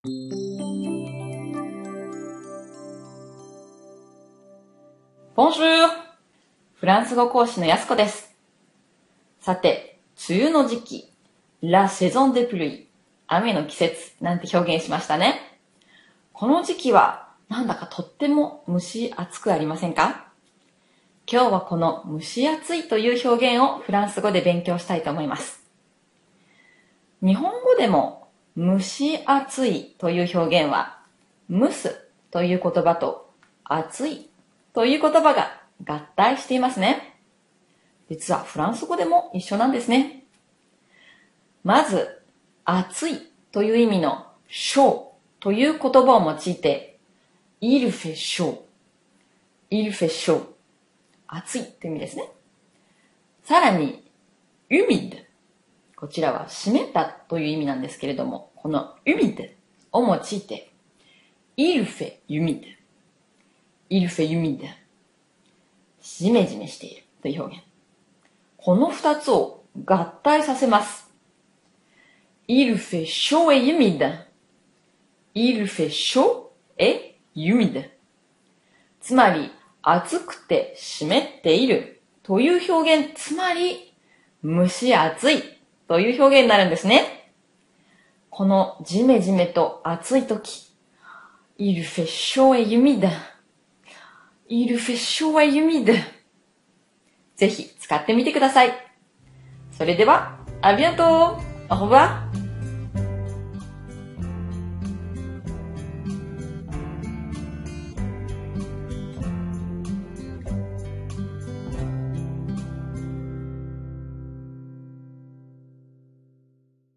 フランス語講師のやすこです。さて、梅雨の時期、La saison des pluies、雨の季節なんて表現しましたね。この時期はなんだかとっても蒸し暑くありませんか？今日はこの蒸し暑いという表現をフランス語で勉強したいと思います。日本語でも蒸し暑いという表現は、蒸すという言葉と暑いという言葉が合体していますね。実はフランス語でも一緒なんですね。まず、暑いという意味の chaud という言葉を用いて、il fait chaud, il fait chaud 暑いという意味ですね。さらに、humide こちらは湿ったという意味なんですけれども、この humid を用いて、il fait humide, il fait humide じめじめしているという表現。この二つを合体させます。il fait chaud et humide, il fait chaud et humide つまり、暑くて湿っているという表現、つまり、蒸し暑いという表現になるんですね。このジメジメと暑い時、いるフェッショーエユミダ。イルフェッショーエユミ。ぜひ使ってみてください。それでは、ありがとうアホバ